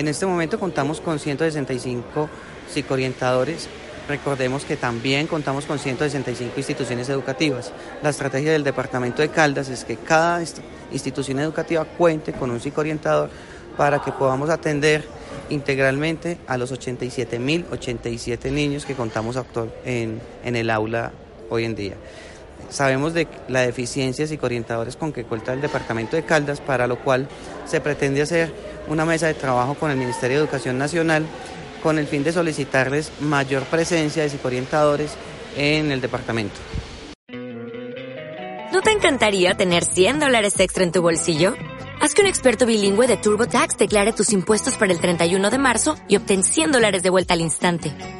En este momento contamos con 165 psicoorientadores. Recordemos que también contamos con 165 instituciones educativas. La estrategia del Departamento de Caldas es que cada institución educativa cuente con un psicoorientador para que podamos atender integralmente a los 87.087 niños que contamos en, en el aula hoy en día. Sabemos de la deficiencia de psicoorientadores con que cuenta el Departamento de Caldas, para lo cual se pretende hacer una mesa de trabajo con el Ministerio de Educación Nacional con el fin de solicitarles mayor presencia de psicoorientadores en el departamento. ¿No te encantaría tener 100 dólares extra en tu bolsillo? Haz que un experto bilingüe de TurboTax declare tus impuestos para el 31 de marzo y obtén 100 dólares de vuelta al instante.